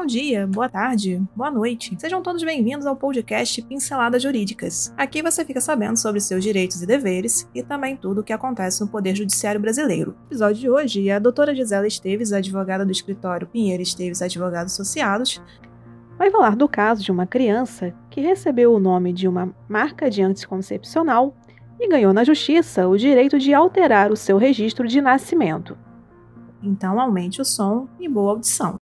Bom dia, boa tarde, boa noite. Sejam todos bem-vindos ao podcast Pinceladas Jurídicas. Aqui você fica sabendo sobre seus direitos e deveres e também tudo o que acontece no Poder Judiciário Brasileiro. No episódio de hoje, a doutora Gisela Esteves, advogada do escritório Pinheiro Esteves Advogados Associados, vai falar do caso de uma criança que recebeu o nome de uma marca de anticoncepcional e ganhou na justiça o direito de alterar o seu registro de nascimento. Então aumente o som e boa audição.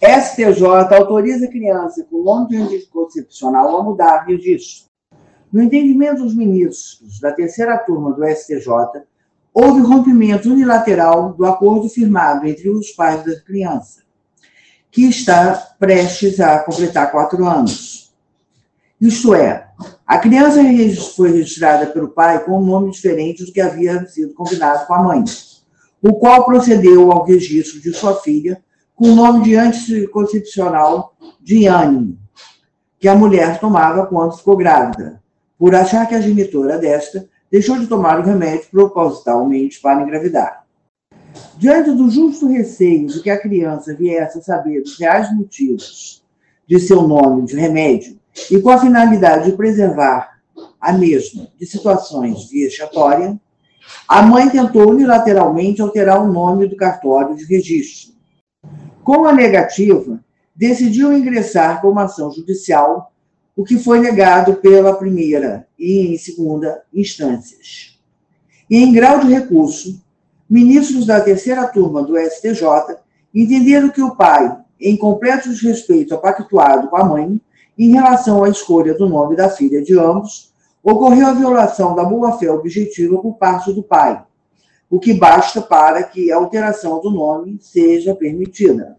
STJ autoriza a criança com nome de anticoncepcional a mudar registro. No entendimento dos ministros da terceira turma do STJ, houve rompimento unilateral do acordo firmado entre os pais da criança, que está prestes a completar quatro anos. Isto é, a criança foi registrada pelo pai com um nome diferente do que havia sido combinado com a mãe, o qual procedeu ao registro de sua filha com o nome de anticoncepcional Diane, que a mulher tomava quando ficou grávida, por achar que a genitora desta deixou de tomar o remédio propositalmente para engravidar. Diante do justo receio de que a criança viesse a saber os reais motivos de seu nome de remédio e com a finalidade de preservar a mesma de situações vexatórias, a mãe tentou unilateralmente alterar o nome do cartório de registro, com a negativa, decidiu ingressar com uma ação judicial, o que foi negado pela primeira e em segunda instâncias. E em grau de recurso, ministros da terceira turma do STJ entenderam que o pai, em completo desrespeito pactuado com a mãe, em relação à escolha do nome da filha de ambos, ocorreu a violação da boa-fé objetiva por parte do pai, o que basta para que a alteração do nome seja permitida.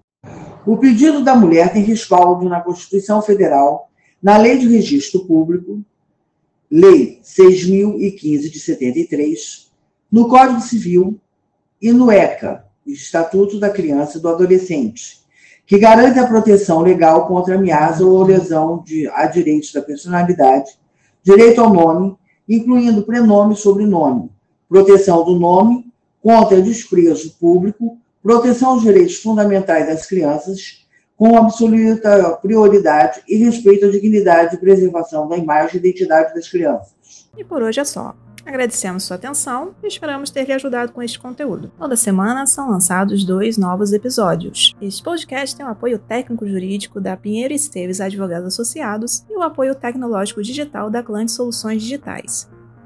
O pedido da mulher tem respaldo na Constituição Federal, na Lei de Registro Público, Lei 6.015 de 73, no Código Civil e no ECA, Estatuto da Criança e do Adolescente, que garante a proteção legal contra ameaça ou lesão de, a direitos da personalidade, direito ao nome, incluindo prenome e sobrenome, proteção do nome contra desprezo público proteção aos direitos fundamentais das crianças, com absoluta prioridade e respeito à dignidade e preservação da imagem e identidade das crianças. E por hoje é só. Agradecemos sua atenção e esperamos ter lhe ajudado com este conteúdo. Toda semana são lançados dois novos episódios. Este podcast tem o apoio técnico-jurídico da Pinheiro Esteves Advogados Associados e o apoio tecnológico digital da Clã Soluções Digitais.